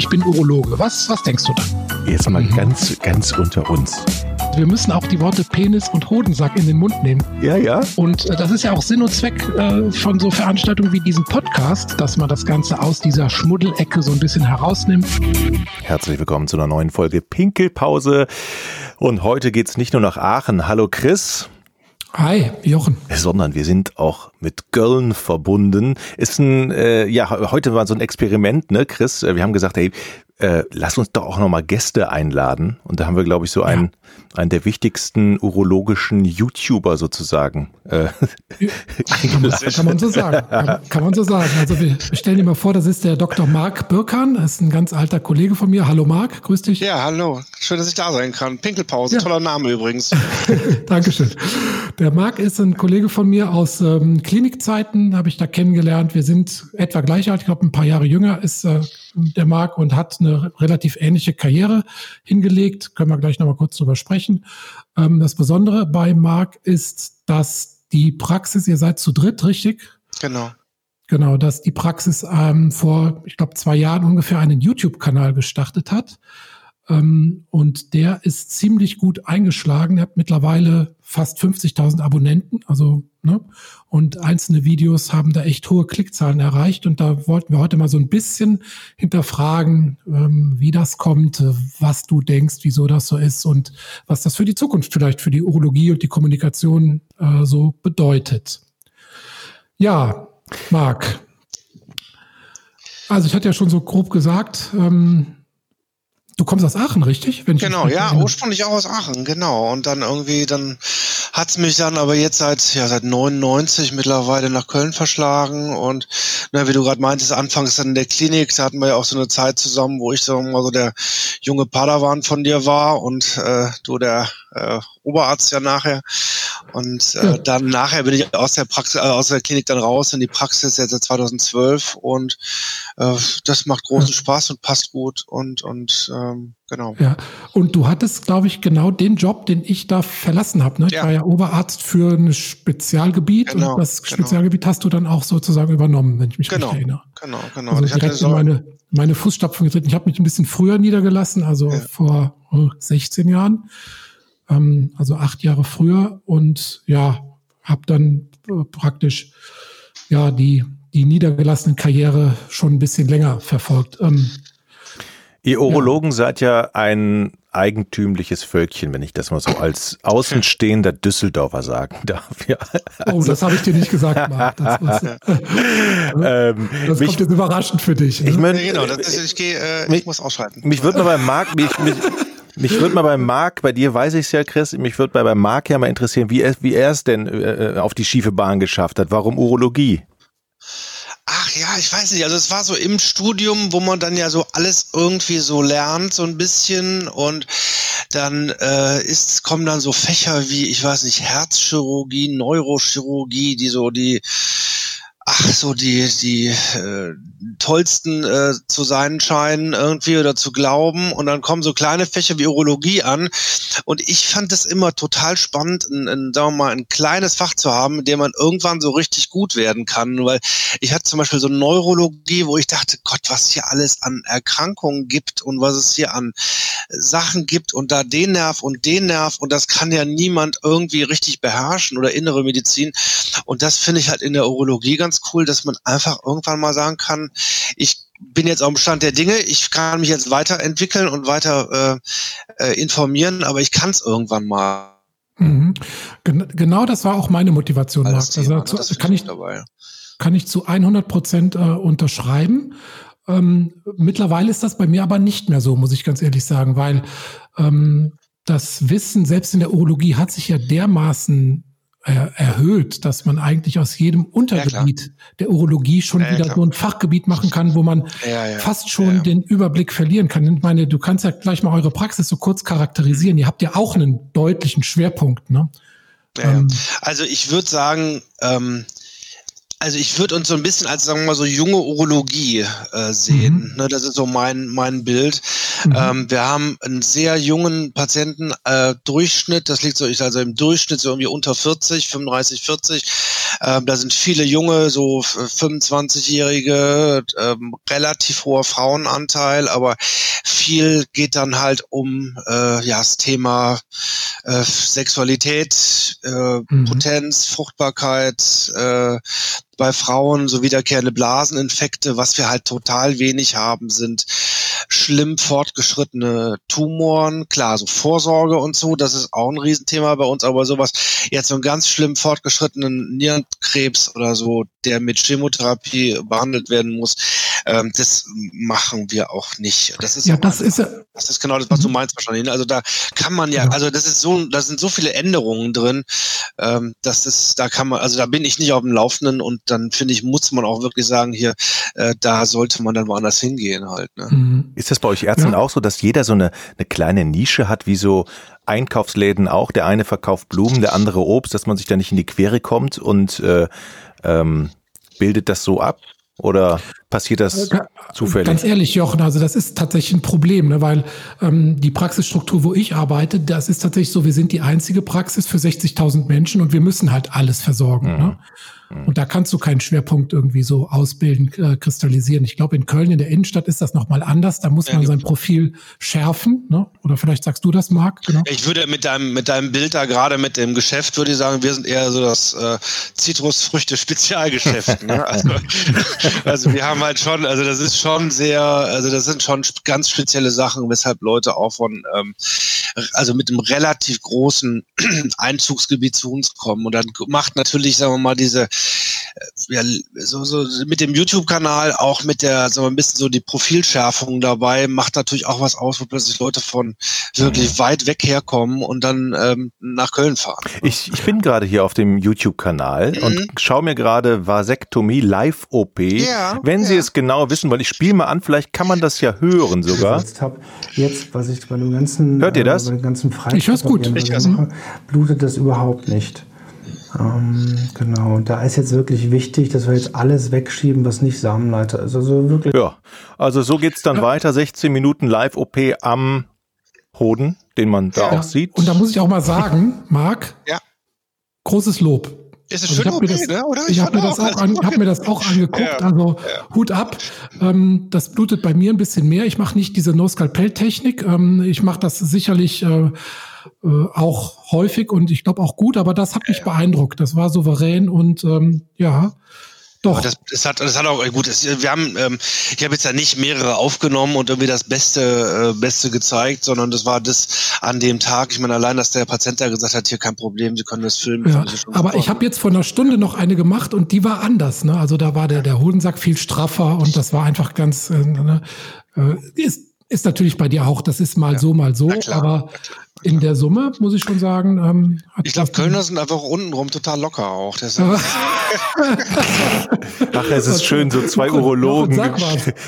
ich bin Urologe. Was, was denkst du dann? Jetzt mal ganz, ganz unter uns. Wir müssen auch die Worte Penis und Hodensack in den Mund nehmen. Ja, ja. Und äh, das ist ja auch Sinn und Zweck äh, von so Veranstaltungen wie diesem Podcast, dass man das Ganze aus dieser Schmuddelecke so ein bisschen herausnimmt. Herzlich willkommen zu einer neuen Folge Pinkelpause. Und heute geht's nicht nur nach Aachen. Hallo Chris. Hi, Jochen. Sondern wir sind auch mit Köln verbunden. Ist ein, äh, ja, heute war so ein Experiment, ne, Chris? Wir haben gesagt, hey, äh, lass uns doch auch nochmal Gäste einladen. Und da haben wir, glaube ich, so einen, ja. einen der wichtigsten urologischen YouTuber sozusagen äh. Kann man so sagen. Kann, kann, man so sagen. Also wir stellen dir mal vor, das ist der Dr. Marc Birkan. Das ist ein ganz alter Kollege von mir. Hallo Marc, grüß dich. Ja, hallo. Schön, dass ich da sein kann. Pinkelpause, ja. toller Name übrigens. Dankeschön. Der Marc ist ein Kollege von mir aus ähm, Klinikzeiten, habe ich da kennengelernt. Wir sind etwa gleich alt, ich glaube ein paar Jahre jünger ist äh, der Marc und hat eine relativ ähnliche Karriere hingelegt. Können wir gleich nochmal kurz drüber sprechen. Ähm, das Besondere bei Marc ist, dass die Praxis, ihr seid zu dritt, richtig? Genau. Genau, dass die Praxis ähm, vor, ich glaube, zwei Jahren ungefähr einen YouTube-Kanal gestartet hat. Ähm, und der ist ziemlich gut eingeschlagen. Er hat mittlerweile fast 50.000 Abonnenten. Also, ne? Und einzelne Videos haben da echt hohe Klickzahlen erreicht. Und da wollten wir heute mal so ein bisschen hinterfragen, ähm, wie das kommt, was du denkst, wieso das so ist und was das für die Zukunft vielleicht für die Urologie und die Kommunikation äh, so bedeutet. Ja, Marc. Also ich hatte ja schon so grob gesagt, ähm, Du kommst aus Aachen, richtig? genau, ja, ursprünglich auch aus Aachen, genau. Und dann irgendwie, dann hat's mich dann aber jetzt seit, ja, seit 99 mittlerweile nach Köln verschlagen. Und na, wie du gerade meintest, anfangs dann in der Klinik, da hatten wir ja auch so eine Zeit zusammen, wo ich so mal so der junge Padawan von dir war und äh, du der äh, Oberarzt ja nachher. Und äh, ja. dann nachher bin ich aus der Praxis, äh, aus der Klinik dann raus in die Praxis jetzt seit 2012 und äh, das macht großen ja. Spaß und passt gut und und ähm, genau. Ja, und du hattest, glaube ich, genau den Job, den ich da verlassen habe. Ne? Ich ja. war ja Oberarzt für ein Spezialgebiet genau, und das genau. Spezialgebiet hast du dann auch sozusagen übernommen, wenn ich mich genau, recht erinnere. Genau, genau. Also direkt so in meine, meine Fußstapfen getreten. Ich habe mich ein bisschen früher niedergelassen, also vor 16 Jahren ähm, also acht Jahre früher und ja, habe dann äh, praktisch ja die die niedergelassene Karriere schon ein bisschen länger verfolgt. Ähm, Ihr Urologen ja. seid ja ein eigentümliches Völkchen, wenn ich das mal so als außenstehender Düsseldorfer sagen darf. Ja. Also, oh, das habe ich dir nicht gesagt, Marc. Das, was, ähm, das mich, kommt jetzt überraschend für dich. Ne? Ich mein, ja, genau, das ist, ich, geh, äh, mich, ich muss ausschalten. Mich würde mal beim Marc, mich, mich, mich würde mal beim Marc, bei dir weiß ich es ja, Chris, mich würde bei beim Marc ja mal interessieren, wie er, wie er es denn äh, auf die schiefe Bahn geschafft hat. Warum Urologie? Ach ja, ich weiß nicht. Also es war so im Studium, wo man dann ja so alles irgendwie so lernt, so ein bisschen. Und dann äh, ist, kommen dann so Fächer wie, ich weiß nicht, Herzchirurgie, Neurochirurgie, die so die ach so die die äh, tollsten äh, zu sein scheinen irgendwie oder zu glauben. Und dann kommen so kleine Fächer wie Urologie an. Und ich fand es immer total spannend ein, ein, sagen wir mal ein kleines Fach zu haben in dem man irgendwann so richtig gut werden kann. Weil ich hatte zum Beispiel so Neurologie wo ich dachte Gott was hier alles an Erkrankungen gibt und was es hier an Sachen gibt und da den Nerv und den Nerv. Und das kann ja niemand irgendwie richtig beherrschen oder innere Medizin. Und das finde ich halt in der Urologie ganz ganz cool, dass man einfach irgendwann mal sagen kann, ich bin jetzt auf dem Stand der Dinge, ich kann mich jetzt weiterentwickeln und weiter äh, äh, informieren, aber ich kann es irgendwann mal. Mhm. Gen genau das war auch meine Motivation, Marc. Also, Thema, also, ne? kann, ich, dabei. kann ich zu 100 Prozent äh, unterschreiben. Ähm, mittlerweile ist das bei mir aber nicht mehr so, muss ich ganz ehrlich sagen, weil ähm, das Wissen selbst in der Urologie hat sich ja dermaßen erhöht, dass man eigentlich aus jedem Untergebiet ja, der Urologie schon ja, wieder klar. so ein Fachgebiet machen kann, wo man ja, fast schon den Überblick verlieren kann. Ich meine, du kannst ja gleich mal eure Praxis so kurz charakterisieren. Ihr habt ja auch einen deutlichen Schwerpunkt, ne? Ähm, also ich würde sagen, ähm, also ich würde uns so ein bisschen als, sagen wir mal, so junge Urologie äh, sehen. Mhm. Ne, das ist so mein, mein Bild. Mhm. Ähm, wir haben einen sehr jungen Patienten äh, Durchschnitt, das liegt so, ich also im Durchschnitt so irgendwie unter 40, 35, 40. Ähm, da sind viele junge, so 25-jährige, ähm, relativ hoher Frauenanteil, aber viel geht dann halt um äh, ja das Thema äh, Sexualität, äh, mhm. Potenz, Fruchtbarkeit, äh, bei Frauen so wiederkehrende Blaseninfekte. Was wir halt total wenig haben, sind schlimm fortgeschrittene Tumoren. Klar, so Vorsorge und so, das ist auch ein Riesenthema bei uns, aber sowas, jetzt so einen ganz schlimm fortgeschrittenen Nierenkrebs oder so, der mit Chemotherapie behandelt werden muss, ähm, das machen wir auch nicht. Das ist ja, das ist, das ist genau das, was du meinst wahrscheinlich. Ne? Also da kann man ja, also das ist so, da sind so viele Änderungen drin, ähm, das ist, da kann man, also da bin ich nicht auf dem Laufenden und dann finde ich, muss man auch wirklich sagen, hier, äh, da sollte man dann woanders hingehen halt. Ne? Mhm. Ist das bei euch Ärzten ja. auch so, dass jeder so eine, eine kleine Nische hat, wie so Einkaufsläden auch? Der eine verkauft Blumen, der andere Obst, dass man sich da nicht in die Quere kommt und äh, ähm, bildet das so ab? Oder passiert das äh, zufällig? Ganz ehrlich, Jochen, also das ist tatsächlich ein Problem, ne, weil ähm, die Praxisstruktur, wo ich arbeite, das ist tatsächlich so, wir sind die einzige Praxis für 60.000 Menschen und wir müssen halt alles versorgen. Mhm. Ne? Mhm. Und da kannst du keinen Schwerpunkt irgendwie so ausbilden, äh, kristallisieren. Ich glaube, in Köln in der Innenstadt ist das nochmal anders. Da muss ja, man sein Profil schärfen. Ne? Oder vielleicht sagst du das, Marc? Genau. Ich würde mit deinem, mit deinem Bild da gerade mit dem Geschäft, würde ich sagen, wir sind eher so das äh, Zitrusfrüchte-Spezialgeschäft. ne? also, also wir haben halt schon, also das ist schon sehr, also das sind schon ganz spezielle Sachen, weshalb Leute auch von, ähm, also mit einem relativ großen Einzugsgebiet zu uns kommen. Und dann macht natürlich, sagen wir mal, diese äh, ja, so, so mit dem YouTube-Kanal, auch mit der, so ein bisschen so die Profilschärfung dabei, macht natürlich auch was aus, wo plötzlich Leute von wirklich mhm. weit weg herkommen und dann ähm, nach Köln fahren. Ich, ich bin gerade hier auf dem YouTube-Kanal mhm. und schaue mir gerade Vasektomie Live-OP. Ja, Wenn ja. Sie es genau wissen, weil ich spiele mal an, vielleicht kann man das ja hören sogar. Jetzt, was ich bei dem ganzen, Hört ihr das? Äh, bei dem ganzen Freitag ich hör's gut. Ich mache, blutet das überhaupt nicht. Ähm, genau, da ist jetzt wirklich wichtig, dass wir jetzt alles wegschieben, was nicht Samenleiter ist. Also wirklich. Ja, also so geht's dann ja. weiter. 16 Minuten Live-OP am Hoden, den man da ja. auch sieht. Und da muss ich auch mal sagen, Marc, ja. großes Lob. Ist es also schön okay, das, ne? oder? Ich, ich habe mir, das auch an, hab mir das auch angeguckt, ja, also ja. Hut ab. Ähm, das blutet bei mir ein bisschen mehr. Ich mache nicht diese No-Skalpell-Technik. Ähm, ich mache das sicherlich äh, äh, auch häufig und ich glaube auch gut, aber das hat mich beeindruckt. Das war souverän und ähm, ja. Doch. Das, das, hat, das hat auch gut. Das, wir haben, ähm, ich habe jetzt ja nicht mehrere aufgenommen und irgendwie das Beste, äh, Beste gezeigt, sondern das war das an dem Tag. Ich meine, allein, dass der Patient da gesagt hat, hier kein Problem, Sie können das filmen. Ja, aber ich habe jetzt vor einer Stunde noch eine gemacht und die war anders. Ne? Also da war der, der Hodensack viel straffer und das war einfach ganz, äh, ne? äh, ist, ist natürlich bei dir auch, das ist mal ja. so, mal so, aber in der Summe, muss ich schon sagen. Ähm, ich glaube, Kölner sind einfach untenrum total locker auch. Ach, es ist schön, so zwei Urologen.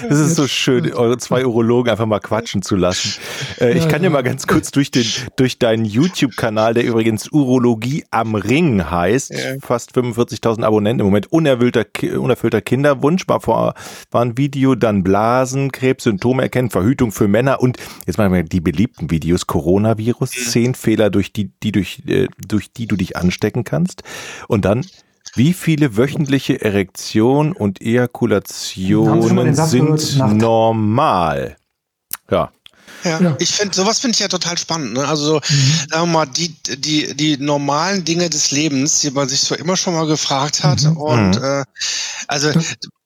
Es ist so schön, eure zwei Urologen einfach mal quatschen zu lassen. Äh, ich kann dir mal ganz kurz durch den, durch deinen YouTube-Kanal, der übrigens Urologie am Ring heißt, fast 45.000 Abonnenten im Moment, unerfüllter, unerfüllter Kinderwunsch, war vor, war ein Video, dann Blasenkrebs, Symptome erkennen, Verhütung für Männer und jetzt machen wir die beliebten Videos, Coronavirus Virus, zehn Fehler, durch die, die durch, äh, durch die du dich anstecken kannst. Und dann wie viele wöchentliche Erektionen und Ejakulationen sind normal? Ja. Ja, ja. ich finde, sowas finde ich ja total spannend. Ne? Also so, mhm. sagen wir mal, die, die, die normalen Dinge des Lebens, die man sich so immer schon mal gefragt hat. Mhm. Und mhm. äh, also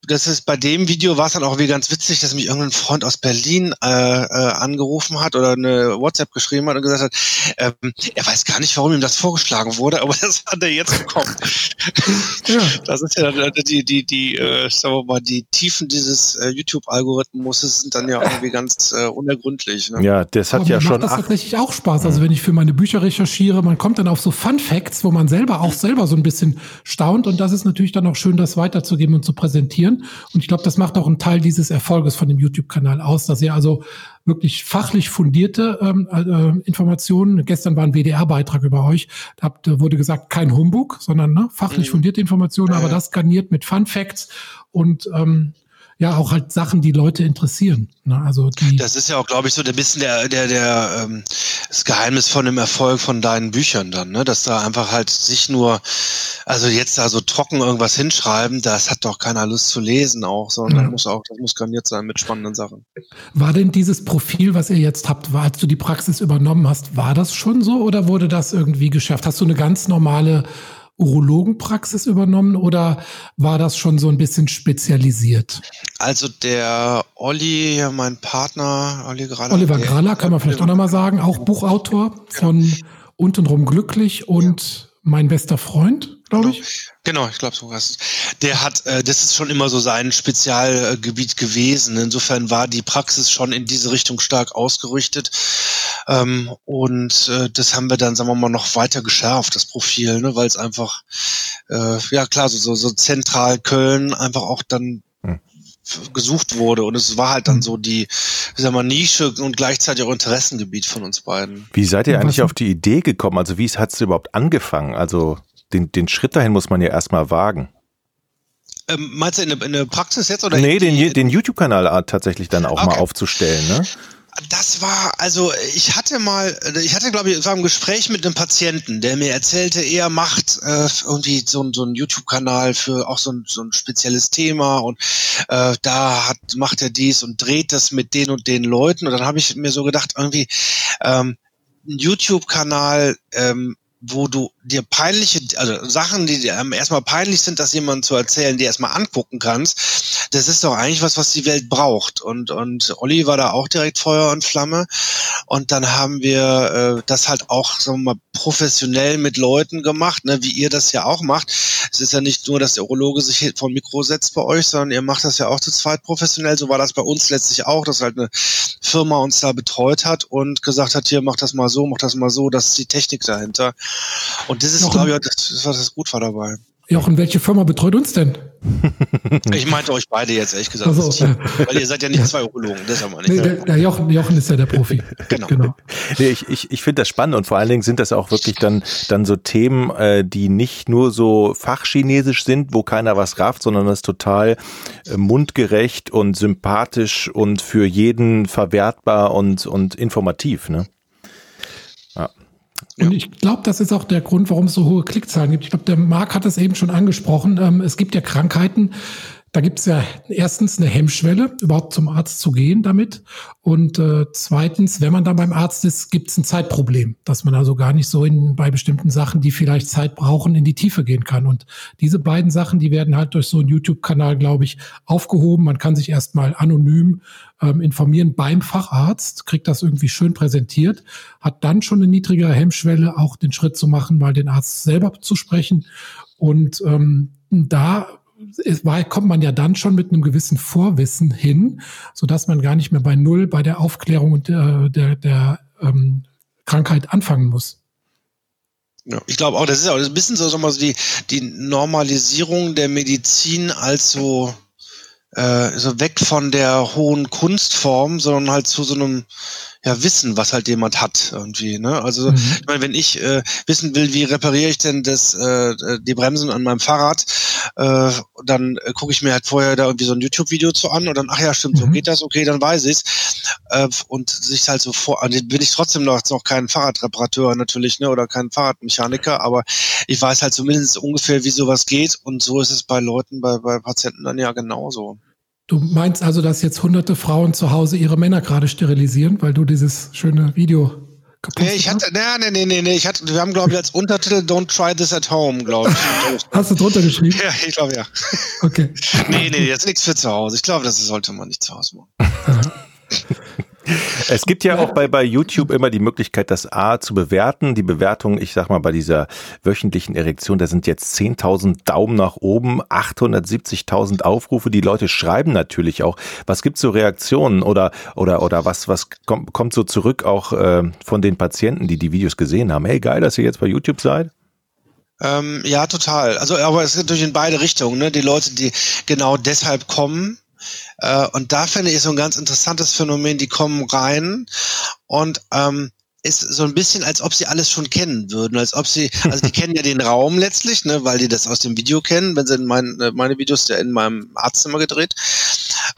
das ist bei dem Video war es dann auch wie ganz witzig, dass mich irgendein Freund aus Berlin äh, äh, angerufen hat oder eine WhatsApp geschrieben hat und gesagt hat, ähm, er weiß gar nicht, warum ihm das vorgeschlagen wurde, aber das hat er jetzt bekommen. ja. Das ist ja die, die, die, äh, sagen wir mal, die Tiefen dieses äh, YouTube-Algorithmus sind dann ja irgendwie ganz äh, unergründlich. Ne? Ja, das hat aber ja schon. Das macht tatsächlich auch Spaß. Also wenn ich für meine Bücher recherchiere, man kommt dann auf so Fun Facts, wo man selber auch selber so ein bisschen staunt und das ist natürlich dann auch schön, das weiterzugeben und zu präsentieren. Und ich glaube, das macht auch einen Teil dieses Erfolges von dem YouTube-Kanal aus, dass ihr also wirklich fachlich fundierte ähm, äh, Informationen. Gestern war ein WDR-Beitrag über euch. Da habt, wurde gesagt, kein Humbug, sondern ne, fachlich mhm. fundierte Informationen, aber das garniert mit Fun Facts und ähm, ja auch halt Sachen, die Leute interessieren. Ne? Also das ist ja auch, glaube ich, so ein bisschen der, der, der ähm, das Geheimnis von dem Erfolg von deinen Büchern dann, ne? Dass da einfach halt sich nur, also jetzt da so trocken irgendwas hinschreiben, das hat doch keiner Lust zu lesen auch, sondern ja. muss auch, das muss garniert sein mit spannenden Sachen. War denn dieses Profil, was ihr jetzt habt, war, als du die Praxis übernommen hast, war das schon so oder wurde das irgendwie geschafft? Hast du eine ganz normale Urologenpraxis übernommen oder war das schon so ein bisschen spezialisiert? Also der Olli, mein Partner, Olli Graller. Oliver Graller, kann man vielleicht auch nochmal sagen, auch Buchautor von Untenrum glücklich und mein bester Freund, glaube ich. Genau, ich glaube so was. Der hat, äh, das ist schon immer so sein Spezialgebiet gewesen. Insofern war die Praxis schon in diese Richtung stark ausgerichtet. Ähm, und äh, das haben wir dann, sagen wir mal, noch weiter geschärft, das Profil, ne, weil es einfach, äh, ja klar, so, so, so zentral Köln einfach auch dann. Gesucht wurde und es war halt dann hm. so die, wie sagen wir, Nische und gleichzeitig auch Interessengebiet von uns beiden. Wie seid ihr eigentlich auf die Idee gekommen? Also wie hat es überhaupt angefangen? Also den, den Schritt dahin muss man ja erstmal wagen. Ähm, meinst du in der, in der Praxis jetzt oder? Nee, den, den YouTube-Kanal tatsächlich dann auch okay. mal aufzustellen, ne? Das war, also ich hatte mal, ich hatte glaube ich, es war ein Gespräch mit einem Patienten, der mir erzählte, er macht äh, irgendwie so, so einen YouTube-Kanal für auch so ein, so ein spezielles Thema und äh, da hat, macht er dies und dreht das mit den und den Leuten. Und dann habe ich mir so gedacht, irgendwie ähm, ein YouTube-Kanal ähm, wo du dir peinliche, also Sachen, die dir erstmal peinlich sind, das jemandem zu erzählen, die erstmal angucken kannst, das ist doch eigentlich was, was die Welt braucht. Und, und Olli war da auch direkt Feuer und Flamme. Und dann haben wir äh, das halt auch, sagen wir mal, professionell mit Leuten gemacht, ne, wie ihr das ja auch macht. Es ist ja nicht nur, dass der Urologe sich vom Mikro setzt bei euch, sondern ihr macht das ja auch zu zweit professionell. So war das bei uns letztlich auch, dass halt eine Firma uns da betreut hat und gesagt hat, hier, mach das mal so, mach das mal so, das ist die Technik dahinter. Und das ist, glaube ich, das, das, was das gut war dabei. Jochen, welche Firma betreut uns denn? Ich meinte euch beide jetzt, ehrlich gesagt. So, ja. Weil ihr seid ja nicht zwei Urologen, deshalb meine ich. Nee, der, der Jochen, Jochen ist ja der Profi. genau. genau. Nee, ich ich, ich finde das spannend und vor allen Dingen sind das auch wirklich dann, dann so Themen, äh, die nicht nur so fachchinesisch sind, wo keiner was rafft, sondern das total äh, mundgerecht und sympathisch und für jeden verwertbar und, und informativ. Ne? Und ich glaube, das ist auch der Grund, warum es so hohe Klickzahlen gibt. Ich glaube, der Marc hat es eben schon angesprochen. Ähm, es gibt ja Krankheiten, da gibt es ja erstens eine Hemmschwelle, überhaupt zum Arzt zu gehen damit. Und äh, zweitens, wenn man dann beim Arzt ist, gibt es ein Zeitproblem, dass man also gar nicht so in, bei bestimmten Sachen, die vielleicht Zeit brauchen, in die Tiefe gehen kann. Und diese beiden Sachen, die werden halt durch so einen YouTube-Kanal, glaube ich, aufgehoben. Man kann sich erstmal anonym ähm, informieren beim Facharzt, kriegt das irgendwie schön präsentiert, hat dann schon eine niedrigere Hemmschwelle, auch den Schritt zu machen, mal den Arzt selber zu sprechen. Und ähm, da kommt man ja dann schon mit einem gewissen Vorwissen hin, so dass man gar nicht mehr bei Null bei der Aufklärung der, der, der ähm, Krankheit anfangen muss. Ja, ich glaube auch, das ist auch ein bisschen so, so die, die Normalisierung der Medizin als so, äh, so weg von der hohen Kunstform, sondern halt zu so einem ja, Wissen, was halt jemand hat irgendwie. Ne? Also mhm. ich meine, wenn ich äh, wissen will, wie repariere ich denn das, äh, die Bremsen an meinem Fahrrad, äh, dann äh, gucke ich mir halt vorher da irgendwie so ein YouTube-Video zu an und dann, ach ja, stimmt, mhm. so geht das, okay, dann weiß ich's. Äh, und sich halt so vor, also bin ich trotzdem noch, noch kein Fahrradreparateur natürlich, ne, oder kein Fahrradmechaniker, aber ich weiß halt zumindest ungefähr, wie sowas geht und so ist es bei Leuten, bei, bei Patienten dann ja genauso. Du meinst also, dass jetzt hunderte Frauen zu Hause ihre Männer gerade sterilisieren, weil du dieses schöne Video gepostet nee, ich hatte, hast? Nee, nee, nee, nee, ich hatte, wir haben, glaube ich, als Untertitel Don't try this at home, glaube ich. Hast du drunter geschrieben? Ja, ich glaube ja. Okay. nee, nee, jetzt nichts für zu Hause. Ich glaube, das sollte man nicht zu Hause machen. Es gibt ja auch bei, bei YouTube immer die Möglichkeit, das A zu bewerten. Die Bewertung, ich sag mal, bei dieser wöchentlichen Erektion, da sind jetzt 10.000 Daumen nach oben, 870.000 Aufrufe. Die Leute schreiben natürlich auch. Was gibt's so Reaktionen oder, oder, oder was, was kommt, kommt so zurück auch äh, von den Patienten, die die Videos gesehen haben? Hey, geil, dass ihr jetzt bei YouTube seid? Ähm, ja, total. Also, aber es geht natürlich in beide Richtungen. Ne? Die Leute, die genau deshalb kommen, äh, und da finde ich so ein ganz interessantes Phänomen, die kommen rein und ähm, ist so ein bisschen, als ob sie alles schon kennen würden, als ob sie, also die kennen ja den Raum letztlich, ne, weil die das aus dem Video kennen, wenn sie in mein, äh, meine Videos ja in meinem Arztzimmer gedreht.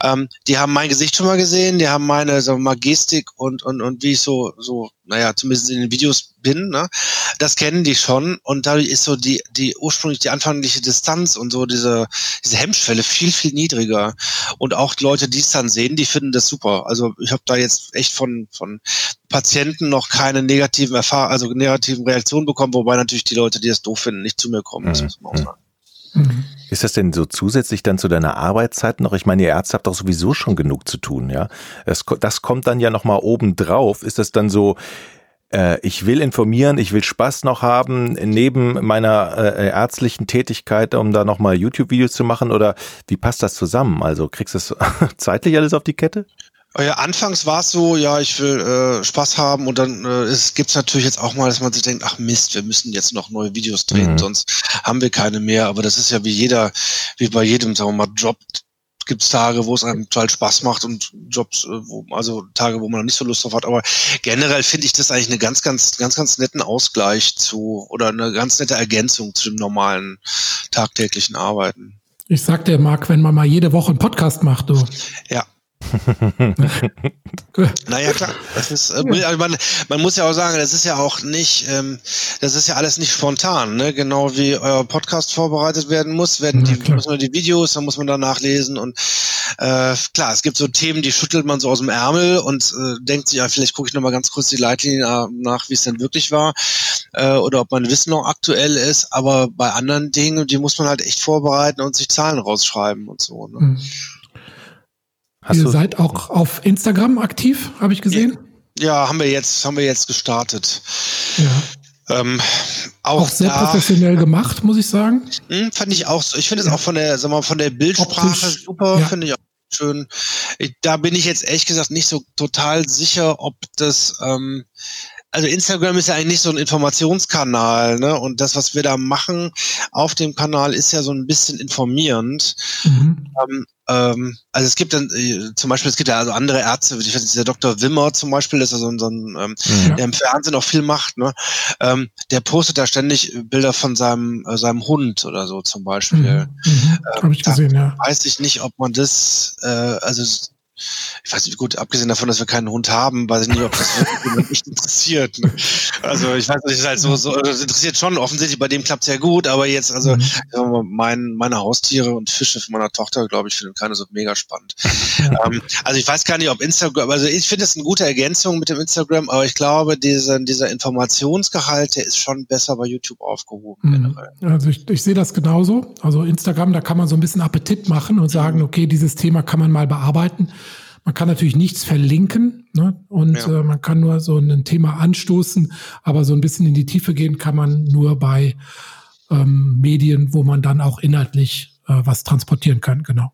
Ähm, die haben mein Gesicht schon mal gesehen, die haben meine sagen wir mal, Gestik und, und, und wie ich so, so, naja, zumindest in den Videos bin, ne? Das kennen die schon und dadurch ist so die, die ursprünglich die anfängliche Distanz und so diese, diese Hemmschwelle viel, viel niedriger. Und auch Leute, die es dann sehen, die finden das super. Also ich habe da jetzt echt von, von Patienten noch keine negativen Erfahrungen, also negativen Reaktionen bekommen, wobei natürlich die Leute, die es doof finden, nicht zu mir kommen. Das mhm. muss man auch sagen. Mhm. Ist das denn so zusätzlich dann zu deiner Arbeitszeit noch? Ich meine, ihr Ärzte habt doch sowieso schon genug zu tun, ja? Das, das kommt dann ja nochmal oben drauf. Ist das dann so, äh, ich will informieren, ich will Spaß noch haben, neben meiner äh, ärztlichen Tätigkeit, um da nochmal YouTube-Videos zu machen? Oder wie passt das zusammen? Also kriegst du das zeitlich alles auf die Kette? Oh ja, anfangs war es so, ja, ich will äh, Spaß haben und dann äh, es gibt's natürlich jetzt auch mal, dass man sich denkt, ach Mist, wir müssen jetzt noch neue Videos drehen, mhm. sonst haben wir keine mehr. Aber das ist ja wie jeder, wie bei jedem, sagen wir mal, Job gibt's Tage, wo es einem total Spaß macht und Jobs, äh, wo, also Tage, wo man noch nicht so Lust drauf hat. Aber generell finde ich das eigentlich eine ganz, ganz, ganz, ganz netten Ausgleich zu oder eine ganz nette Ergänzung zu dem normalen tagtäglichen Arbeiten. Ich sag dir, Marc, wenn man mal jede Woche einen Podcast macht, du. Ja, naja, klar. Das ist, äh, also man, man muss ja auch sagen, das ist ja auch nicht, ähm, das ist ja alles nicht spontan, ne? Genau wie euer Podcast vorbereitet werden muss, werden ja, die, muss man die Videos, dann muss man da nachlesen und äh, klar, es gibt so Themen, die schüttelt man so aus dem Ärmel und äh, denkt sich, ja, vielleicht gucke ich nochmal ganz kurz die Leitlinien nach, wie es denn wirklich war, äh, oder ob mein Wissen noch aktuell ist, aber bei anderen Dingen, die muss man halt echt vorbereiten und sich Zahlen rausschreiben und so. Ne? Mhm. Hast Ihr seid auch auf Instagram aktiv, habe ich gesehen. Ja, haben wir jetzt, haben wir jetzt gestartet. Ja. Ähm, auch, auch, sehr da, professionell gemacht, muss ich sagen. Mh, hm, fand ich auch so. Ich finde es ja. auch von der, sag mal, von der Bildsprache Optisch, super, ja. finde ich auch schön. Ich, da bin ich jetzt ehrlich gesagt nicht so total sicher, ob das, ähm, also Instagram ist ja eigentlich nicht so ein Informationskanal, ne? Und das, was wir da machen auf dem Kanal, ist ja so ein bisschen informierend. Mhm. Ähm, ähm, also es gibt dann äh, zum Beispiel, es gibt ja also andere Ärzte, ich weiß nicht, der Dr. Wimmer zum Beispiel, das ist so ein, so ein ähm, ja. der im Fernsehen auch viel macht, ne? Ähm, der postet da ständig Bilder von seinem, äh, seinem Hund oder so zum Beispiel. Mhm. Mhm. Ähm, Habe ich gesehen, ja. Weiß ich nicht, ob man das, äh, also ich weiß nicht, gut, abgesehen davon, dass wir keinen Hund haben, weiß ich nicht, ob das wirklich interessiert. Ne? Also ich weiß nicht, ist halt so, so das interessiert schon, offensichtlich bei dem klappt sehr gut, aber jetzt, also mhm. mein, meine Haustiere und Fische von meiner Tochter, glaube ich, finden keine so mega spannend. ähm, also ich weiß gar nicht, ob Instagram, also ich finde es eine gute Ergänzung mit dem Instagram, aber ich glaube, dieser, dieser Informationsgehalt, der ist schon besser bei YouTube aufgehoben. Mhm. Also ich, ich sehe das genauso. Also Instagram, da kann man so ein bisschen Appetit machen und sagen, okay, dieses Thema kann man mal bearbeiten. Man kann natürlich nichts verlinken ne? und ja. äh, man kann nur so ein Thema anstoßen, aber so ein bisschen in die Tiefe gehen kann man nur bei ähm, Medien, wo man dann auch inhaltlich äh, was transportieren kann, genau.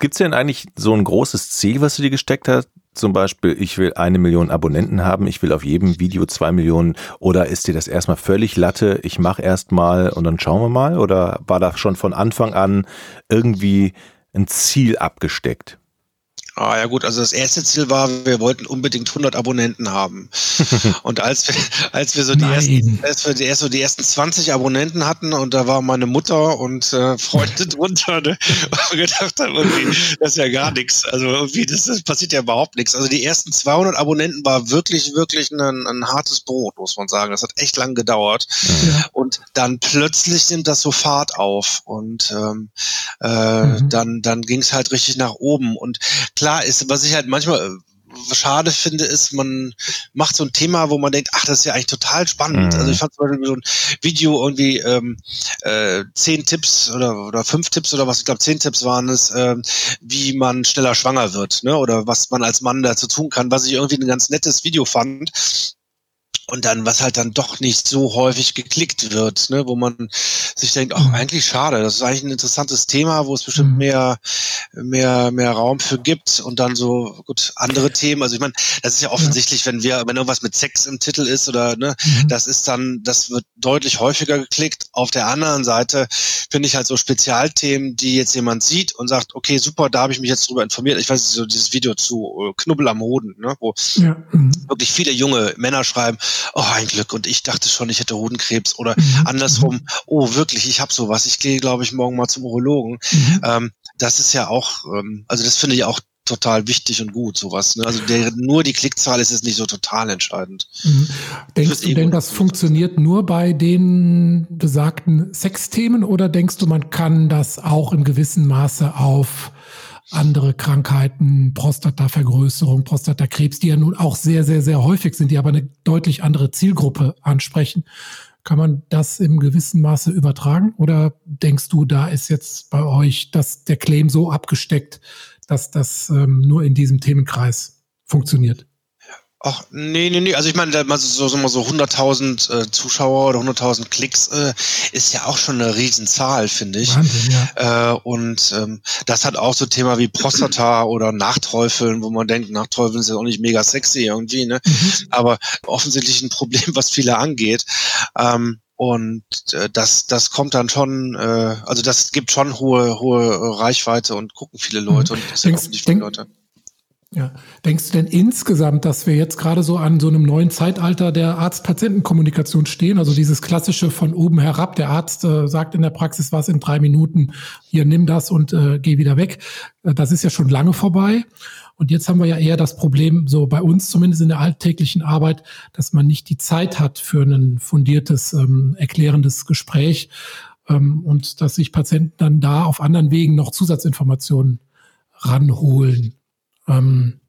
Gibt es denn eigentlich so ein großes Ziel, was du dir gesteckt hast? Zum Beispiel, ich will eine Million Abonnenten haben, ich will auf jedem Video zwei Millionen oder ist dir das erstmal völlig Latte, ich mache erstmal und dann schauen wir mal? Oder war da schon von Anfang an irgendwie ein Ziel abgesteckt? Ah ja gut, also das erste Ziel war, wir wollten unbedingt 100 Abonnenten haben. und als wir, als wir so die ersten, als wir die, erst so die ersten 20 Abonnenten hatten und da war meine Mutter und äh, Freunde drunter, ne, gedacht haben, irgendwie, das ist ja gar nichts. Also irgendwie, das, das passiert ja überhaupt nichts. Also die ersten 200 Abonnenten war wirklich, wirklich ein, ein hartes Brot, muss man sagen. Das hat echt lang gedauert. Ja. Und dann plötzlich nimmt das so Fahrt auf und ähm, äh, mhm. dann, dann ging es halt richtig nach oben. Und klar, klar ist, was ich halt manchmal äh, schade finde, ist, man macht so ein Thema, wo man denkt, ach, das ist ja eigentlich total spannend. Mhm. Also ich fand zum Beispiel so ein Video irgendwie ähm, äh, zehn Tipps oder, oder fünf Tipps oder was, ich glaube zehn Tipps waren es, äh, wie man schneller schwanger wird, ne? Oder was man als Mann dazu tun kann, was ich irgendwie ein ganz nettes Video fand und dann, was halt dann doch nicht so häufig geklickt wird, ne, wo man sich denkt, ach, mhm. eigentlich schade, das ist eigentlich ein interessantes Thema, wo es bestimmt mhm. mehr, mehr, mehr Raum für gibt und dann so, gut, andere Themen. Also ich meine, das ist ja offensichtlich, wenn wir, wenn irgendwas mit Sex im Titel ist oder ne, mhm. das ist dann, das wird deutlich häufiger geklickt. Auf der anderen Seite finde ich halt so Spezialthemen, die jetzt jemand sieht und sagt, okay, super, da habe ich mich jetzt drüber informiert. Ich weiß nicht, so dieses Video zu äh, Knubbel am Hoden, ne, wo ja. Mhm. wirklich viele junge Männer schreiben, oh, ein Glück. Und ich dachte schon, ich hätte Hodenkrebs oder mhm. andersrum, oh, wirklich, ich habe sowas. Ich gehe, glaube ich, morgen mal zum Urologen. Mhm. Ähm, das ist ja auch, ähm, also das finde ich auch total wichtig und gut, sowas. Ne? Also der, nur die Klickzahl ist es nicht so total entscheidend. Mhm. Denkst du denn, das funktioniert nur bei den besagten Sexthemen oder denkst du, man kann das auch im gewissen Maße auf andere Krankheiten, Prostatavergrößerung, Prostatakrebs, die ja nun auch sehr, sehr, sehr häufig sind, die aber eine deutlich andere Zielgruppe ansprechen. Kann man das im gewissen Maße übertragen? Oder denkst du, da ist jetzt bei euch das, der Claim so abgesteckt, dass das ähm, nur in diesem Themenkreis funktioniert. Ach, nee, nee, nee. Also ich meine, so, so, so 100.000 äh, Zuschauer oder 100.000 Klicks äh, ist ja auch schon eine Riesenzahl, finde ich. Wahnsinn, ja. Äh, und ähm, das hat auch so Thema wie Prostata oder Nachträufeln, wo man denkt, Nachträufeln ist ja auch nicht mega sexy irgendwie, ne? Mhm. Aber offensichtlich ein Problem, was viele angeht. Ähm, und äh, das, das kommt dann schon, äh, also das gibt schon hohe, hohe Reichweite und gucken viele mhm. Leute und das denkst, sind viele Leute. Ja. Denkst du denn insgesamt, dass wir jetzt gerade so an so einem neuen Zeitalter der Arzt-Patienten-Kommunikation stehen? Also dieses klassische von oben herab, der Arzt äh, sagt in der Praxis was in drei Minuten, hier nimm das und äh, geh wieder weg. Äh, das ist ja schon lange vorbei. Und jetzt haben wir ja eher das Problem, so bei uns zumindest in der alltäglichen Arbeit, dass man nicht die Zeit hat für ein fundiertes, ähm, erklärendes Gespräch ähm, und dass sich Patienten dann da auf anderen Wegen noch Zusatzinformationen ranholen. Ähm,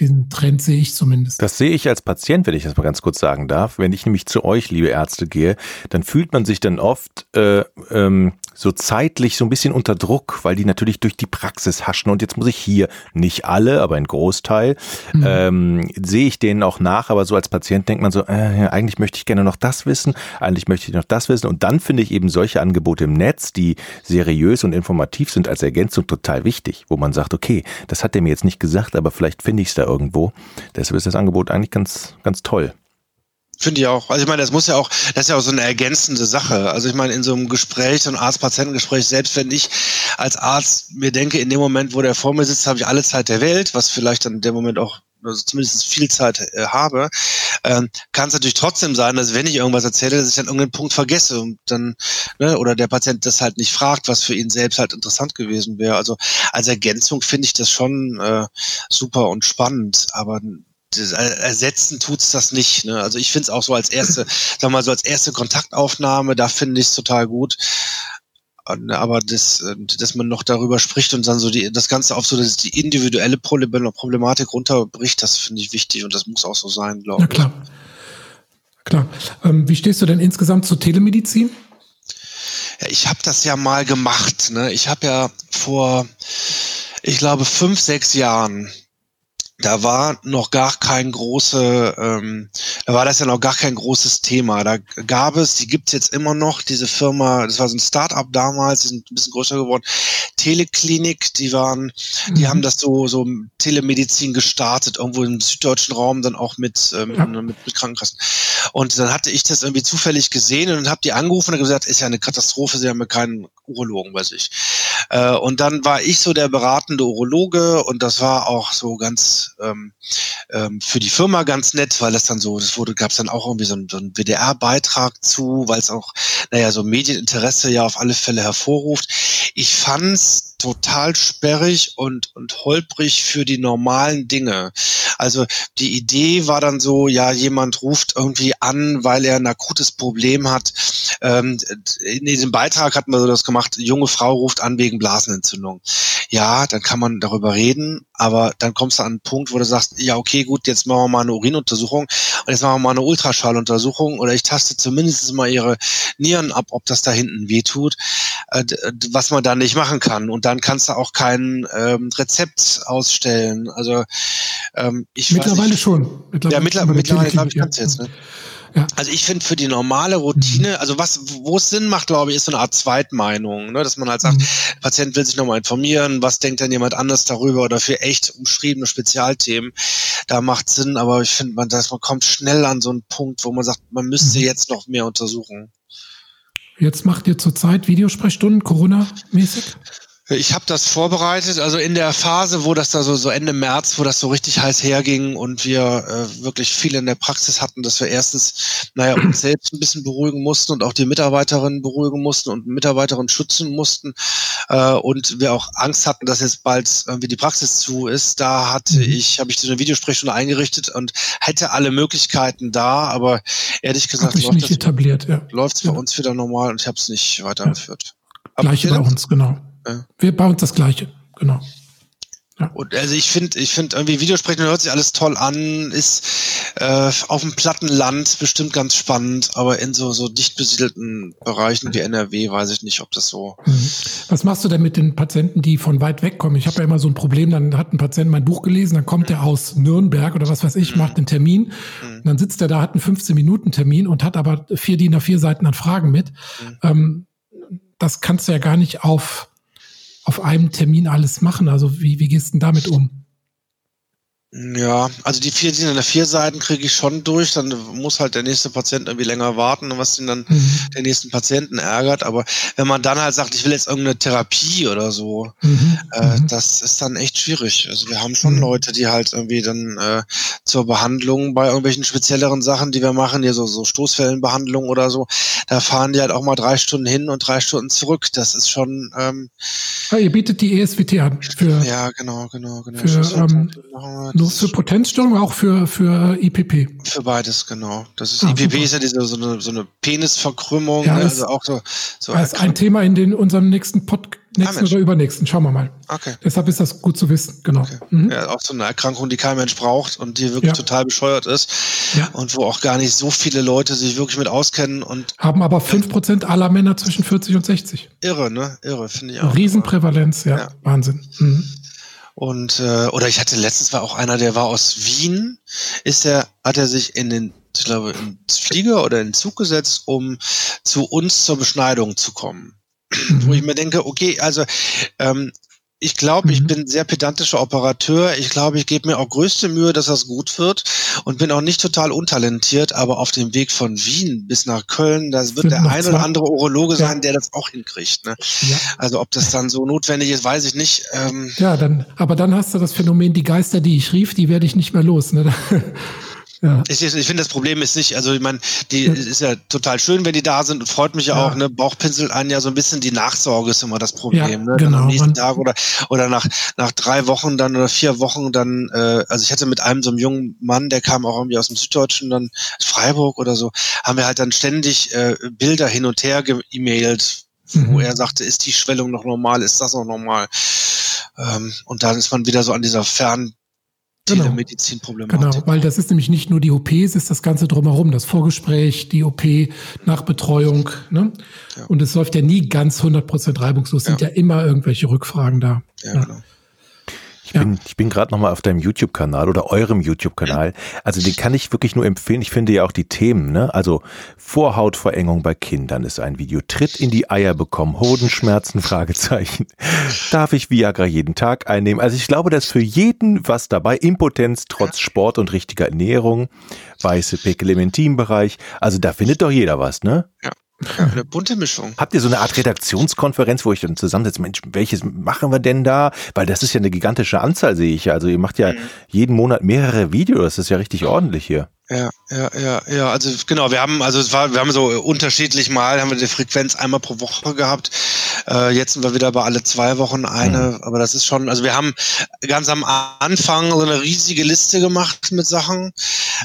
diesen Trend sehe ich zumindest. Das sehe ich als Patient, wenn ich das mal ganz kurz sagen darf. Wenn ich nämlich zu euch, liebe Ärzte, gehe, dann fühlt man sich dann oft äh, ähm, so zeitlich so ein bisschen unter Druck, weil die natürlich durch die Praxis haschen und jetzt muss ich hier nicht alle, aber ein Großteil mhm. ähm, sehe ich denen auch nach, aber so als Patient denkt man so, äh, eigentlich möchte ich gerne noch das wissen, eigentlich möchte ich noch das wissen und dann finde ich eben solche Angebote im Netz, die seriös und informativ sind als Ergänzung total wichtig, wo man sagt, okay, das hat der mir jetzt nicht gesagt, aber vielleicht finde ich da irgendwo. Deshalb ist das Angebot eigentlich ganz, ganz toll. Finde ich auch. Also ich meine, das muss ja auch, das ist ja auch so eine ergänzende Sache. Also ich meine, in so einem Gespräch, so ein Arzt-Patienten-Gespräch, selbst wenn ich als Arzt mir denke, in dem Moment, wo der vor mir sitzt, habe ich alle Zeit der Welt, was vielleicht dann in dem Moment auch also zumindest viel Zeit äh, habe, ähm, kann es natürlich trotzdem sein, dass wenn ich irgendwas erzähle, dass ich dann irgendeinen Punkt vergesse und dann, ne, oder der Patient das halt nicht fragt, was für ihn selbst halt interessant gewesen wäre. Also als Ergänzung finde ich das schon äh, super und spannend, aber ersetzen tut's das nicht. Ne? Also ich finde es auch so als erste, sag mal so als erste Kontaktaufnahme, da finde ich es total gut. Ne, aber das, dass man noch darüber spricht und dann so die, das Ganze auf so dass die individuelle Problematik runterbricht, das finde ich wichtig und das muss auch so sein, glaube ich. Ja, klar. Klar. Ähm, wie stehst du denn insgesamt zur Telemedizin? Ja, ich habe das ja mal gemacht. Ne? Ich habe ja vor, ich glaube, fünf, sechs Jahren da war noch gar kein große, ähm, da war das ja noch gar kein großes Thema. Da gab es, die gibt's jetzt immer noch, diese Firma, das war so ein Start-up damals, die sind ein bisschen größer geworden, Teleklinik, die waren, mhm. die haben das so, so Telemedizin gestartet, irgendwo im süddeutschen Raum, dann auch mit, ähm, ja. mit, mit Krankenkassen. Und dann hatte ich das irgendwie zufällig gesehen und habe die angerufen und gesagt, ist ja eine Katastrophe, sie haben ja keinen Urologen bei sich. Äh, und dann war ich so der beratende Urologe und das war auch so ganz ähm, ähm, für die Firma ganz nett, weil das dann so, das wurde, gab es dann auch irgendwie so einen, so einen WDR-Beitrag zu, weil es auch, naja, so Medieninteresse ja auf alle Fälle hervorruft. Ich fand's total sperrig und, und holprig für die normalen Dinge. Also die Idee war dann so, ja, jemand ruft irgendwie an, weil er ein akutes Problem hat. Ähm, in diesem Beitrag hat man so das gemacht, junge Frau ruft an wegen Blasenentzündung. Ja, dann kann man darüber reden, aber dann kommst du an einen Punkt, wo du sagst, ja, okay, gut, jetzt machen wir mal eine Urinuntersuchung und jetzt machen wir mal eine Ultraschalluntersuchung oder ich taste zumindest mal ihre Nieren ab, ob das da hinten weh tut, äh, was man da nicht machen kann. Und dann kannst du auch kein ähm, Rezept ausstellen. Also ähm, ich mittlerweile nicht, schon. Mittlerweile, ja, mittlerweile, mittlerweile glaube ich, kannst du jetzt. Ne? Ja. Also ich finde für die normale Routine, mhm. also was, wo es Sinn macht, glaube ich, ist so eine Art Zweitmeinung, ne? dass man halt sagt, mhm. Patient will sich nochmal informieren, was denkt denn jemand anders darüber oder für echt umschriebene Spezialthemen, da macht Sinn, aber ich finde, man, dass man kommt schnell an so einen Punkt, wo man sagt, man müsste mhm. jetzt noch mehr untersuchen. Jetzt macht ihr zurzeit Videosprechstunden, Corona-mäßig? Ich habe das vorbereitet, also in der Phase, wo das da so, so Ende März, wo das so richtig heiß herging und wir äh, wirklich viel in der Praxis hatten, dass wir erstens, naja, uns selbst ein bisschen beruhigen mussten und auch die Mitarbeiterinnen beruhigen mussten und Mitarbeiterinnen schützen mussten äh, und wir auch Angst hatten, dass jetzt bald irgendwie die Praxis zu ist. Da hatte mhm. ich, habe ich so eine Videosprechstunde eingerichtet und hätte alle Möglichkeiten da, aber ehrlich gesagt läuft es etabliert, ja. bei uns wieder normal und ich habe es nicht weitergeführt. Ja. Gleiche bei uns, genau. Ja. Wir bauen das Gleiche, genau. Ja. Und also ich finde, ich finde irgendwie Videosprechen hört sich alles toll an, ist äh, auf dem platten Land bestimmt ganz spannend, aber in so so dicht besiedelten Bereichen wie NRW weiß ich nicht, ob das so. Mhm. Was machst du denn mit den Patienten, die von weit weg kommen? Ich habe ja immer so ein Problem, dann hat ein Patient mein Buch gelesen, dann kommt er aus Nürnberg oder was weiß ich, mhm. macht einen Termin, mhm. dann sitzt er da, hat einen 15 Minuten Termin und hat aber vier DIN vier Seiten an Fragen mit. Mhm. Ähm, das kannst du ja gar nicht auf auf einem Termin alles machen. Also wie, wie gehst du denn damit um? Ja, also die vier, die vier Seiten kriege ich schon durch, dann muss halt der nächste Patient irgendwie länger warten, was ihn dann mhm. der nächsten Patienten ärgert. Aber wenn man dann halt sagt, ich will jetzt irgendeine Therapie oder so, mhm. Äh, mhm. das ist dann echt schwierig. Also wir haben schon mhm. Leute, die halt irgendwie dann äh, zur Behandlung bei irgendwelchen spezielleren Sachen, die wir machen, hier so, so Stoßfellenbehandlung oder so, da fahren die halt auch mal drei Stunden hin und drei Stunden zurück. Das ist schon. Ähm, ah, ihr bietet die ESWT an für. Ja, genau, genau, genau. Für, ähm, nur für Potenzsteuerung, auch für, für IPP? Für beides, genau. Das ist, ah, IPP super. ist ja diese, so eine, so eine Penisverkrümmung, ja, ne? also auch so. so das ist ein Thema in den, unserem nächsten Podcast. Nächsten ah, oder übernächsten, schauen wir mal. Okay. Deshalb ist das gut zu wissen, genau. Okay. Mhm. Ja, auch so eine Erkrankung, die kein Mensch braucht und die wirklich ja. total bescheuert ist. Ja. Und wo auch gar nicht so viele Leute sich wirklich mit auskennen und. Haben aber fünf Prozent aller Männer zwischen 40 und 60. Irre, ne? Irre, finde ich auch. Riesenprävalenz, ja. ja. Wahnsinn. Mhm. Und äh, oder ich hatte letztens war auch einer, der war aus Wien, ist er, hat er sich in den, ich glaube, ins Flieger oder in den Zug gesetzt, um zu uns zur Beschneidung zu kommen. Wo ich mir denke, okay, also ähm, ich glaube, ich mhm. bin sehr pedantischer Operateur. Ich glaube, ich gebe mir auch größte Mühe, dass das gut wird und bin auch nicht total untalentiert, aber auf dem Weg von Wien bis nach Köln, da wird der ein oder andere Urologe sein, der das auch hinkriegt. Ne? Ja. Also ob das dann so notwendig ist, weiß ich nicht. Ähm ja, dann, aber dann hast du das Phänomen, die Geister, die ich rief, die werde ich nicht mehr los. Ne? Ja. Ich, ich finde, das Problem ist nicht, also ich meine, die ist ja total schön, wenn die da sind und freut mich ja, ja. auch, ne? Bauch pinselt einen ja so ein bisschen die Nachsorge ist immer das Problem, ja, ne? Genau. am nächsten Tag oder, oder nach, nach drei Wochen dann oder vier Wochen dann, äh, also ich hatte mit einem so einem jungen Mann, der kam auch irgendwie aus dem Süddeutschen, dann Freiburg oder so, haben wir halt dann ständig äh, Bilder hin und her ge-E-Mailt, mhm. wo er sagte, ist die Schwellung noch normal, ist das noch normal? Ähm, und dann ist man wieder so an dieser Fern Genau. Telemedizin-Problematik. Genau, weil das ist nämlich nicht nur die OP, es ist das Ganze drumherum, das Vorgespräch, die OP, Nachbetreuung. Ne? Ja. Und es läuft ja nie ganz 100% reibungslos, ja. sind ja immer irgendwelche Rückfragen da. Ja, ja. genau. Ich bin, ich bin gerade nochmal auf deinem YouTube-Kanal oder eurem YouTube-Kanal. Also den kann ich wirklich nur empfehlen. Ich finde ja auch die Themen, ne? Also Vorhautverengung bei Kindern ist ein Video. Tritt in die Eier bekommen, Hodenschmerzen, Fragezeichen. Darf ich Viagra jeden Tag einnehmen? Also ich glaube, dass für jeden was dabei. Impotenz trotz Sport und richtiger Ernährung, weiße Pekelementin-Bereich. Also da findet doch jeder was, ne? Ja. Ja, eine bunte Mischung. Habt ihr so eine Art Redaktionskonferenz, wo ich dann zusammensetze, Mensch, welches machen wir denn da? Weil das ist ja eine gigantische Anzahl, sehe ich ja. Also ihr macht ja mhm. jeden Monat mehrere Videos, das ist ja richtig ordentlich hier. Ja, ja, ja, ja, also genau, wir haben, also es war, wir haben so unterschiedlich mal, haben wir die Frequenz einmal pro Woche gehabt. Äh, jetzt sind wir wieder bei alle zwei Wochen eine, mhm. aber das ist schon, also wir haben ganz am Anfang so eine riesige Liste gemacht mit Sachen,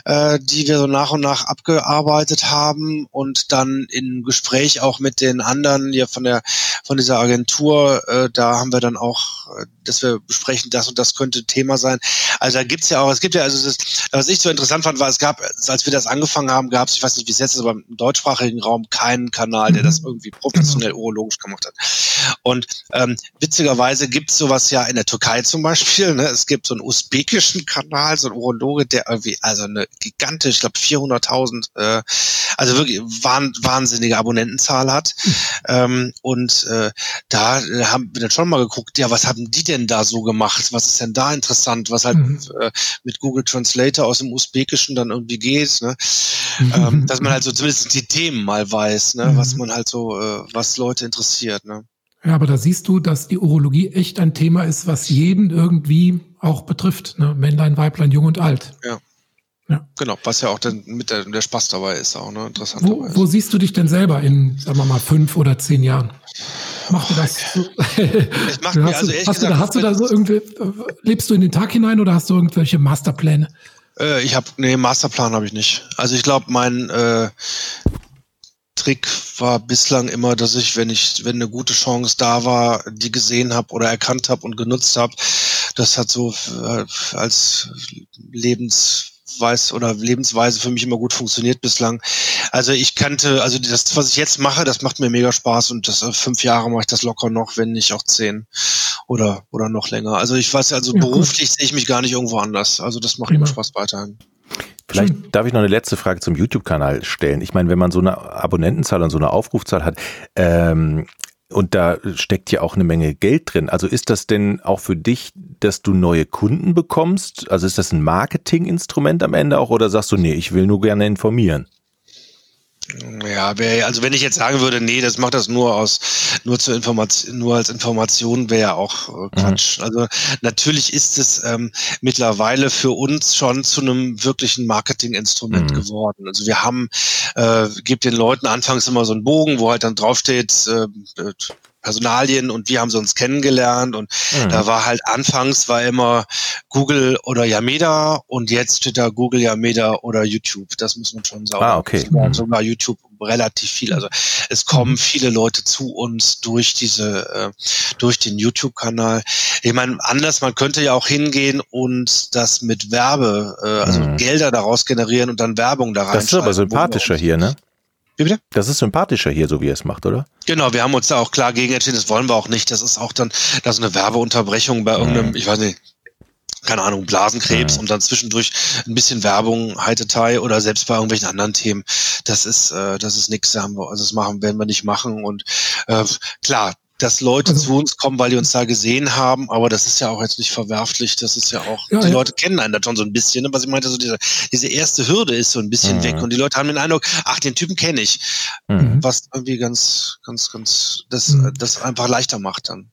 äh, die wir so nach und nach abgearbeitet haben und dann im Gespräch auch mit den anderen hier von der von dieser Agentur, äh, da haben wir dann auch, äh, dass wir besprechen, das und das könnte Thema sein. Also da gibt's ja auch, es gibt ja, also das, was ich so interessant fand, war, es gab gab, als wir das angefangen haben, gab es, ich weiß nicht, wie es jetzt ist, aber im deutschsprachigen Raum keinen Kanal, der das mhm. irgendwie professionell urologisch gemacht hat. Und ähm, witzigerweise gibt es sowas ja in der Türkei zum Beispiel. Ne? Es gibt so einen usbekischen Kanal, so ein Urologe, der irgendwie, also eine gigantische, ich glaube 400.000, äh, also wirklich wahn, wahnsinnige Abonnentenzahl hat. Mhm. Ähm, und äh, da haben wir dann schon mal geguckt, ja, was haben die denn da so gemacht? Was ist denn da interessant? Was halt mhm. äh, mit Google Translator aus dem Usbekischen dann irgendwie geht, ne? ähm, dass man halt so zumindest die Themen mal weiß, ne? was mhm. man halt so, äh, was Leute interessiert. Ne? Ja, aber da siehst du, dass die Urologie echt ein Thema ist, was jeden irgendwie auch betrifft. Ne? Männlein, Weiblein, Jung und Alt. Ja. Ja. Genau, was ja auch dann mit der, der Spaß dabei ist, auch ne? interessant. Wo, wo siehst du dich denn selber in, sagen wir mal, fünf oder zehn Jahren? Machst du das? So? ich mach mir, hast, also du, hast, gesagt, du da, hast du da so irgendwie, lebst du in den Tag hinein oder hast du irgendwelche Masterpläne? Äh, ich habe, nee, Masterplan habe ich nicht. Also ich glaube, mein äh, Trick war bislang immer, dass ich, wenn ich, wenn eine gute Chance da war, die gesehen habe oder erkannt habe und genutzt habe, das hat so äh, als Lebens Lebensweise oder Lebensweise für mich immer gut funktioniert bislang. Also ich kannte, also das, was ich jetzt mache, das macht mir mega Spaß und das äh, fünf Jahre mache ich das locker noch, wenn nicht auch zehn oder oder noch länger. Also ich weiß, also ja, beruflich sehe ich mich gar nicht irgendwo anders. Also das macht mir Spaß weiterhin. Vielleicht darf ich noch eine letzte Frage zum YouTube-Kanal stellen. Ich meine, wenn man so eine Abonnentenzahl und so eine Aufrufzahl hat, ähm, und da steckt ja auch eine Menge Geld drin. Also ist das denn auch für dich, dass du neue Kunden bekommst? Also ist das ein Marketinginstrument am Ende auch oder sagst du, nee, ich will nur gerne informieren? Ja, also wenn ich jetzt sagen würde, nee, das macht das nur aus, nur zur Information, nur als Information wäre ja auch äh, Quatsch. Mhm. Also natürlich ist es ähm, mittlerweile für uns schon zu einem wirklichen Marketinginstrument mhm. geworden. Also wir haben, äh, gibt den Leuten anfangs immer so einen Bogen, wo halt dann draufsteht, äh, Personalien und wir haben sie uns kennengelernt und mhm. da war halt anfangs war immer Google oder Yameda und jetzt steht da Google, Yameda oder YouTube. Das muss man schon sagen. Ah, okay. Mhm. Sogar YouTube relativ viel. Also es kommen mhm. viele Leute zu uns durch diese, äh, durch den YouTube-Kanal. Ich meine, anders, man könnte ja auch hingehen und das mit Werbe, äh, also mhm. Gelder daraus generieren und dann Werbung da rein. Das ist aber sympathischer hier, ne? Wie bitte? Das ist sympathischer hier, so wie er es macht, oder? Genau, wir haben uns da auch klar gegen entschieden, das wollen wir auch nicht. Das ist auch dann, das ist eine Werbeunterbrechung bei irgendeinem, mhm. ich weiß nicht, keine Ahnung, Blasenkrebs mhm. und dann zwischendurch ein bisschen Werbung, Heitetei oder selbst bei irgendwelchen anderen Themen. Das ist, äh, das ist nichts, also das machen, werden wir nicht machen. Und äh, klar, dass Leute also, zu uns kommen, weil die uns da gesehen haben, aber das ist ja auch jetzt nicht verwerflich, das ist ja auch, ja, die ja. Leute kennen einen da schon so ein bisschen, ne? was ich meinte, so diese, diese erste Hürde ist so ein bisschen mhm. weg und die Leute haben den Eindruck, ach, den Typen kenne ich, mhm. was irgendwie ganz, ganz, ganz, das, mhm. das einfach leichter macht dann.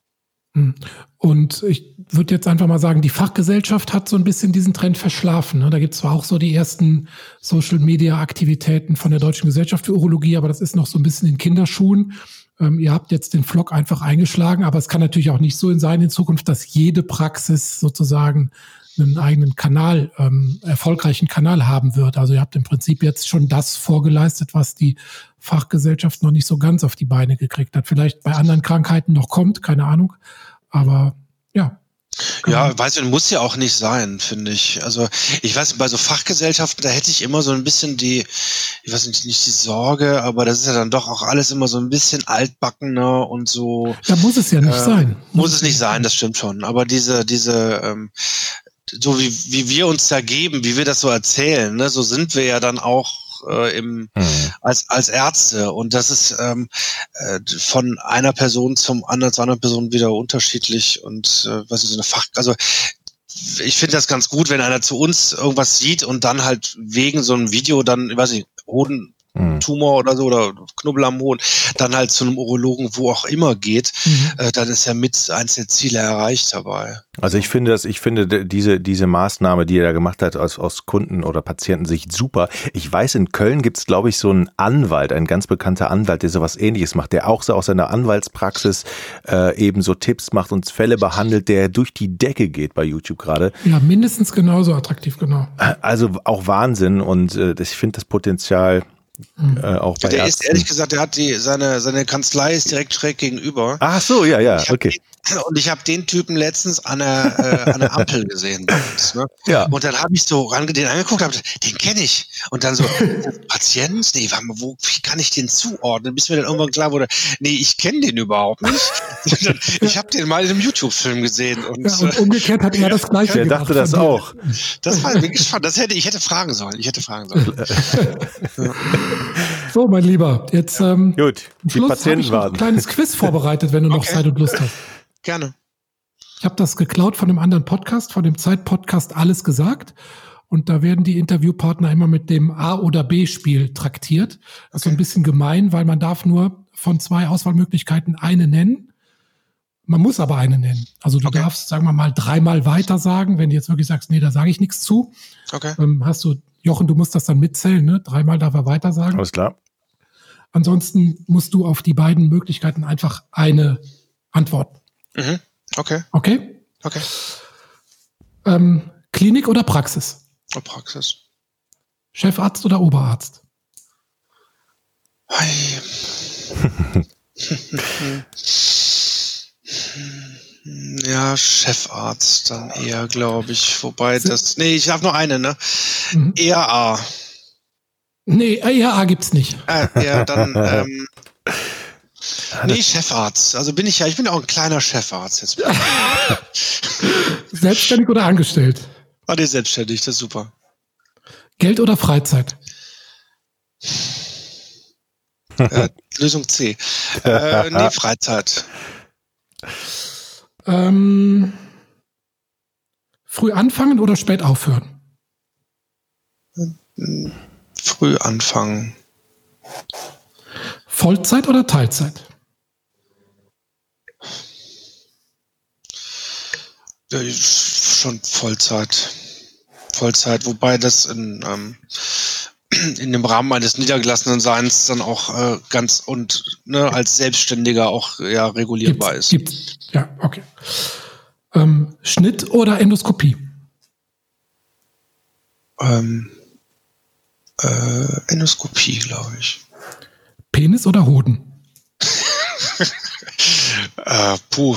Mhm. Und ich würde jetzt einfach mal sagen, die Fachgesellschaft hat so ein bisschen diesen Trend verschlafen. Ne? Da gibt es zwar auch so die ersten Social-Media-Aktivitäten von der Deutschen Gesellschaft für Urologie, aber das ist noch so ein bisschen in Kinderschuhen. Ähm, ihr habt jetzt den Vlog einfach eingeschlagen, aber es kann natürlich auch nicht so sein in Zukunft, dass jede Praxis sozusagen einen eigenen Kanal, ähm, erfolgreichen Kanal haben wird. Also ihr habt im Prinzip jetzt schon das vorgeleistet, was die Fachgesellschaft noch nicht so ganz auf die Beine gekriegt hat. Vielleicht bei anderen Krankheiten noch kommt, keine Ahnung. Aber ja, ja, weiß ich, muss ja auch nicht sein, finde ich. Also ich weiß, bei so Fachgesellschaften, da hätte ich immer so ein bisschen die, ich weiß nicht, nicht die Sorge, aber das ist ja dann doch auch alles immer so ein bisschen altbackener und so. Ja, muss es ja nicht äh, sein. Muss, muss es nicht sein, das stimmt schon. Aber diese, diese, ähm, so wie, wie wir uns da geben, wie wir das so erzählen, ne, so sind wir ja dann auch äh, im, mhm. als, als Ärzte. Und das ist ähm, äh, von einer Person zum anderen, zu anderen Person wieder unterschiedlich und äh, was ist so eine Fach, also ich finde das ganz gut, wenn einer zu uns irgendwas sieht und dann halt wegen so einem Video dann, ich weiß nicht, Hoden, mhm. Tumor oder so oder Knubbel am Hohn, dann halt zu einem Urologen, wo auch immer geht, mhm. äh, dann ist ja mit eins der Ziele erreicht dabei. Also ich finde das, ich finde diese, diese Maßnahme, die er da gemacht hat, aus, aus Kunden- oder Patientensicht super. Ich weiß, in Köln gibt es, glaube ich, so einen Anwalt, ein ganz bekannter Anwalt, der sowas ähnliches macht, der auch so aus seiner Anwaltspraxis äh, eben so Tipps macht und Fälle behandelt, der durch die Decke geht bei YouTube gerade. Ja, mindestens genauso attraktiv, genau. Also auch Wahnsinn und äh, ich finde das Potenzial. Äh, auch bei der Ärzten. ist ehrlich gesagt, der hat die seine seine Kanzlei ist direkt schräg gegenüber. Ach so, ja, ja, okay. Und ich habe den Typen letztens an der, äh, an der Ampel gesehen bei uns. Ne? Ja. Und dann habe ich so range den angeguckt, hab, den kenne ich. Und dann so, Patient? Nee, warte mal, wo, wie kann ich den zuordnen? Bis mir dann irgendwann klar wurde, nee, ich kenne den überhaupt nicht. ich habe den mal in einem YouTube-Film gesehen. Und, ja, und umgekehrt hat er das gleiche Der dachte das auch. Das war wirklich spannend. Das hätte, ich hätte fragen sollen. Ich hätte fragen sollen. so, mein Lieber, jetzt ähm, Gut, die Patienten warten. Ein kleines Quiz vorbereitet, wenn du noch okay. Zeit und Lust hast. Gerne. Ich habe das geklaut von einem anderen Podcast, von dem Zeit-Podcast Alles gesagt. Und da werden die Interviewpartner immer mit dem A- oder B-Spiel traktiert. Das ist so ein bisschen gemein, weil man darf nur von zwei Auswahlmöglichkeiten eine nennen. Man muss aber eine nennen. Also du Okay. darfst, sagen wir mal, dreimal weiter sagen. Wenn du jetzt wirklich sagst, nee, da sage ich nichts zu, Okay. ähm, hast du, Jochen, du musst das dann mitzählen, ne? Dreimal darf er weiter sagen. Alles klar. Ansonsten musst du auf die beiden Möglichkeiten einfach eine antworten. Mhm. Okay. Okay? Okay. Ähm, Klinik oder Praxis? Und Praxis. Chefarzt oder Oberarzt? Ei. Ja, Chefarzt dann eher, glaube ich. Wobei das. Nee, ich habe nur eine, ne? Mhm. Eher A. Nee, ERA gibt's nicht. Äh, ja, dann. Ähm, nee, Chefarzt. Also bin ich ja, ich bin auch ein kleiner Chefarzt jetzt. Selbstständig oder angestellt? Ah, nee, selbstständig, das ist super. Geld oder Freizeit? Äh, Lösung C. Äh, nee, Freizeit. Ähm, früh anfangen oder spät aufhören? Früh anfangen. Vollzeit oder Teilzeit? Ja, schon Vollzeit. Vollzeit, wobei das in, ähm, in dem Rahmen eines niedergelassenen Seins dann auch äh, ganz und ne, als Selbstständiger auch ja regulierbar ist. Gibt's. Ja, okay. Ähm, Schnitt oder Endoskopie? Ähm, äh, Endoskopie, glaube ich. Penis oder Hoden? Äh, puh.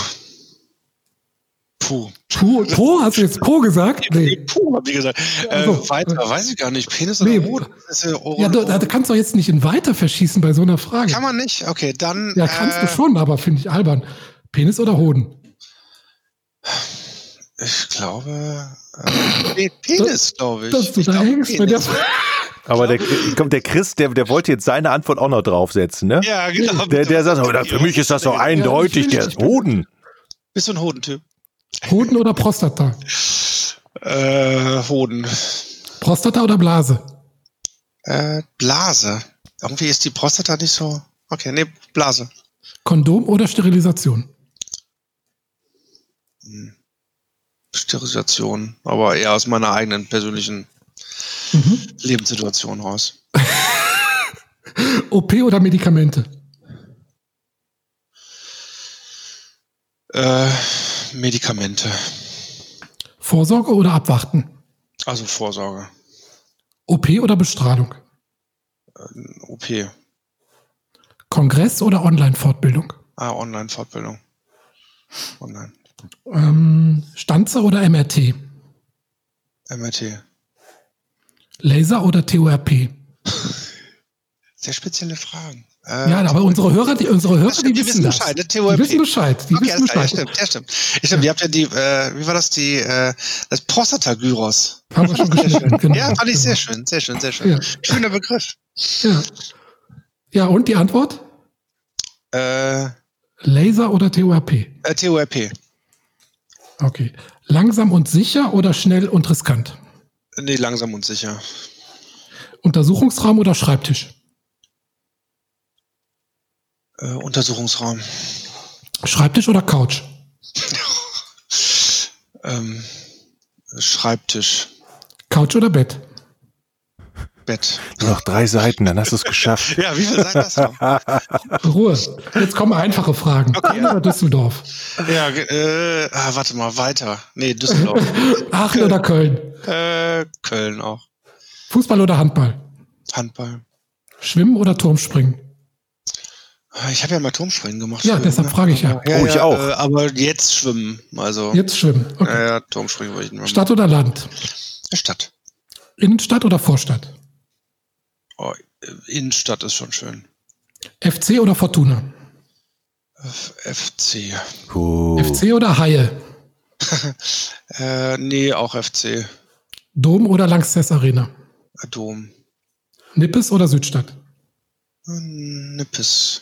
Puh. Po, po hast du jetzt Po gesagt? Nee, puh, hab ich gesagt. Äh, so. weiter, weiß ich gar nicht. Penis Nee, oder Hoden? Ja, Ohren- Ja, du, da kannst du jetzt nicht in weiter verschießen bei so einer Frage. Kann man nicht? Okay, dann. Ja, kannst äh, du schon, aber finde ich albern. Penis oder Hoden? Ich glaube. Äh, nee, Penis, glaube ich. Dass du ich da glaub, hängst bei der Penis. Aber der, kommt der Chris, der, der wollte jetzt seine Antwort auch noch draufsetzen, ne? Ja, genau. Der, der sagt, oh, für mich ist das doch eindeutig, der bin- Hoden. Bist du ein Hodentyp? Hoden oder Prostata? Äh, Hoden. Prostata oder Blase? Äh, Blase. Irgendwie ist die Prostata nicht so. Okay, nee, Blase. Kondom oder Sterilisation? Sterilisation. Aber eher aus meiner eigenen persönlichen Mhm. Lebenssituation raus. OP oder Medikamente? Äh, Medikamente. Vorsorge oder Abwarten? Also Vorsorge. OP oder Bestrahlung? OP. Kongress oder Online-Fortbildung? Ah, Online-Fortbildung. Online. Ähm, Stanze oder MRT? MRT. Laser oder TORP? Sehr spezielle Fragen. Äh, Ja, aber unsere Hörer, die, unsere Hörer, stimmt, die, wissen das. Bescheid, ne? Die wissen Bescheid. Die Okay, wissen klar, ja, Bescheid. stimmt, ja, stimmt. Ja, stimmt, ihr habt ja die, äh, wie war das, die, äh, das Prostatagyros. Haben wir schon geschnitten. Genau. Ja, fand ich genau. sehr schön, sehr schön, sehr schön. Ja. Schöner Begriff. Ja. ja, und die Antwort? Äh, Laser oder TORP? äh, TORP. Okay. Langsam und sicher oder schnell und riskant? Nee, langsam und sicher. Untersuchungsraum oder Schreibtisch? Äh, Untersuchungsraum. Schreibtisch oder Couch? Ähm, Schreibtisch. Couch oder Bett? Bett. Noch drei Seiten, dann hast du es geschafft. Ja, wie viel sagen das noch? Ruhe. Jetzt kommen einfache Fragen. Aachen oder Düsseldorf? ja, äh, ah, warte mal, weiter. Nee, Düsseldorf. Aachen oder Köln? äh, Köln auch. Fußball oder Handball? Handball. Schwimmen oder Turmspringen? Ich habe ja mal Turmspringen gemacht. Ja, deshalb ne? frage ich ja. Oh, ich auch. Äh, aber jetzt schwimmen. Also, Jetzt schwimmen. Okay. ja, ja, Turmspringen wollte ich nicht mehr Stadt oder Land? Stadt. Innenstadt oder Vorstadt? Oh, Innenstadt ist schon schön. FC oder Fortuna? FC. Puh. FC oder Haie? Äh, nee, auch FC. Dom oder Langsess Arena? Dom. Nippes oder Südstadt? Nippes.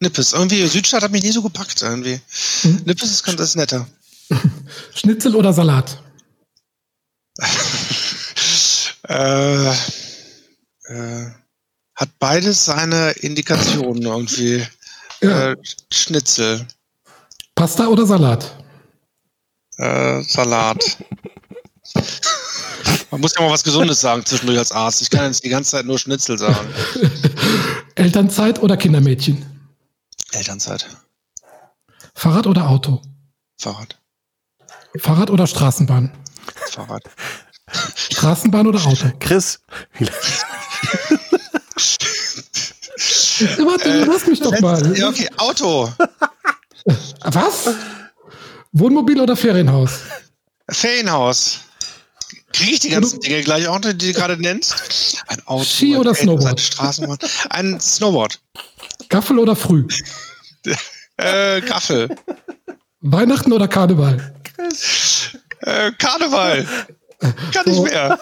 Nippes. Irgendwie, Südstadt hat mich nie so gepackt, irgendwie. Hm. Nippes ist ganz ist netter. Schnitzel oder Salat? äh, äh, hat beides seine Indikationen irgendwie. Ja. Äh, Schnitzel. Pasta oder Salat? Äh, Salat. Man muss ja mal was Gesundes sagen zwischendurch als Arzt. Ich kann jetzt die ganze Zeit nur Schnitzel sagen. Elternzeit oder Kindermädchen? Elternzeit. Fahrrad oder Auto? Fahrrad. Fahrrad oder Straßenbahn? Fahrrad. Straßenbahn oder Auto? Chris, warte, lass mich doch mal. Ja, okay, Auto. Was? Wohnmobil oder Ferienhaus? Ferienhaus. Kriege ich die ganzen Dinge gleich auch, die du gerade nennst? Ein Auto. Ski oder Snowboard? Straßenbahn. Ein Snowboard. Gaffel oder Früh? Äh, Gaffel. Weihnachten oder Karneval? Äh, Karneval. Kann nicht So. mehr.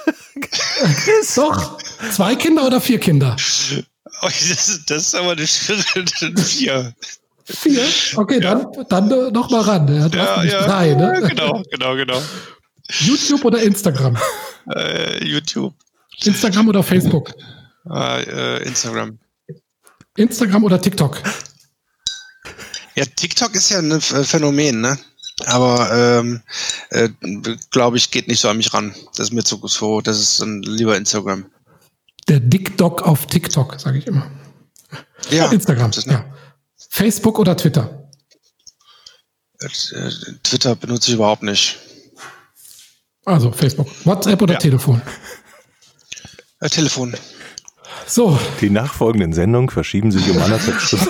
Doch. Zwei Kinder oder vier Kinder? Oh, das, ist- das ist aber eine schwierige Vier. Vier? Okay, dann, dann äh, noch mal ran. Ja, Ja, ja. drei, ne? Genau, genau, genau. YouTube oder Instagram? Äh, YouTube. Instagram oder Facebook? Äh, äh, Instagram. Instagram oder TikTok? Ja, TikTok ist ja ein Ph- Phänomen, ne? Aber ähm, äh, glaube ich, geht nicht so an mich ran. Das ist mir zu so, das ist dann lieber Instagram. Der Dick-Dog auf TikTok, sage ich immer. Ja, Instagram, das, ne? ja. Facebook oder Twitter? Äh, Twitter benutze ich überhaupt nicht. Also Facebook. WhatsApp oder Ja. Telefon? Äh, Telefon. So, die nachfolgenden Sendungen verschieben sich um anderthalb Stunden.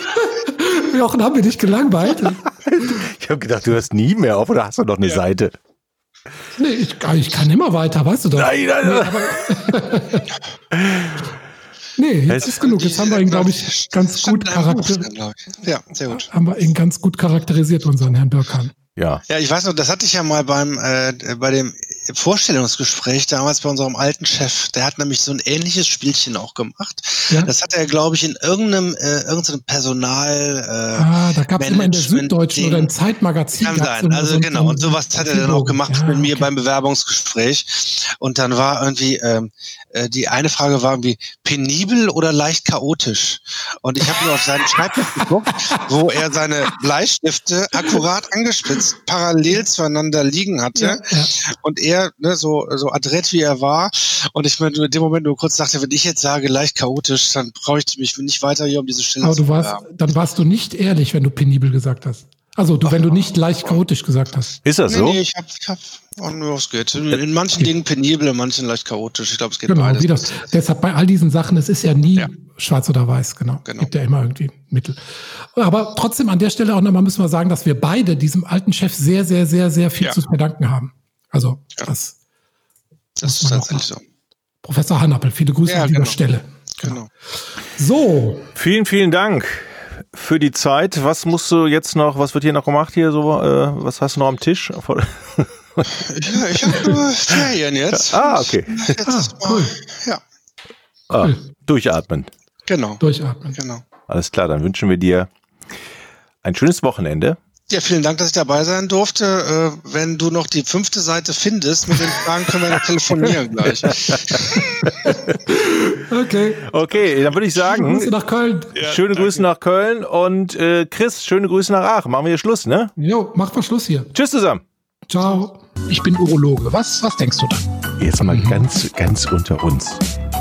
Jochen, haben wir dich gelangweilt? Ich habe gedacht, du hörst nie mehr auf oder hast du noch eine Ja. Seite? nee, ich, ich kann immer weiter, weißt du doch. Nein, nein, nein. Nee, jetzt Es- ist genug. Jetzt haben wir ihn, glaube ich, ganz gut in einem Buch charakter drin, glaub ich. Ja, sehr gut. haben wir ihn ganz gut charakterisiert, unseren Herrn Birkan. Ja, Ja, ich weiß noch, das hatte ich ja mal beim äh, bei dem Vorstellungsgespräch damals bei unserem alten Chef. Der hat nämlich so ein ähnliches Spielchen auch gemacht. Ja? Das hat er, glaube ich, in irgendeinem äh, irgendeinem Personal. Äh, Ah, da gab es immer in der Süddeutschen oder im Zeitmagazin. Kann sein, also so genau. Und sowas hat er dann auch gemacht Ja, mit mir okay. beim Bewerbungsgespräch. Und dann war irgendwie, ähm, äh, die eine Frage war irgendwie penibel oder leicht chaotisch. Und ich habe nur auf seinen Schreibtisch geguckt, wo er seine Bleistifte akkurat angespitzt parallel zueinander liegen hatte. Ja. Und er, ne, so, so adrett wie er war. Und ich mir in dem Moment nur kurz dachte, wenn ich jetzt sage leicht chaotisch, dann brauche ich mich nicht weiter hier um diese Stelle Aber zu du warst, dann warst du nicht ehrlich, wenn du penibel gesagt hast. Also du, wenn du nicht leicht chaotisch gesagt hast. ist das Nee, so? nee, ich hab, ich hab, oh, nur es geht. In, in manchen Dingen penibel, in manchen leicht chaotisch. Ich glaube, es geht Genau, beides. wie das. Deshalb bei all diesen Sachen, es ist ja nie Ja. schwarz oder weiß, genau. Genau. Gibt ja immer irgendwie Mittel. Aber trotzdem an der Stelle auch nochmal müssen wir sagen, dass wir beide diesem alten Chef sehr, sehr, sehr, sehr viel Ja. zu verdanken haben. Also Ja. das Das ist tatsächlich so. Professor Hannappel, viele Grüße Ja, an dieser genau. Stelle. Genau. So, Vielen, vielen Dank für die Zeit. Was musst du jetzt noch, was wird hier noch gemacht hier so? Äh, was hast du noch am Tisch? Ja, ich habe nur Ferien jetzt. ah, okay. Jetzt Ah, cool. Ja, Ah, durchatmen. genau. durchatmen. Genau. Alles klar, dann wünschen wir dir ein schönes Wochenende. Ja, vielen Dank, dass ich dabei sein durfte. Äh, wenn du noch die fünfte Seite findest, mit den Fragen können wir noch telefonieren gleich. Okay. Okay, dann würde ich Grüße sagen, nach Köln. Ja, schöne danke. Grüße nach Köln und äh, Chris, schöne Grüße nach Aachen. Machen wir hier Schluss, ne? Jo, macht mal Schluss hier. Tschüss zusammen. Ciao. Ich bin Urologe. Was, was denkst du da? Jetzt mal ganz, ganz unter uns.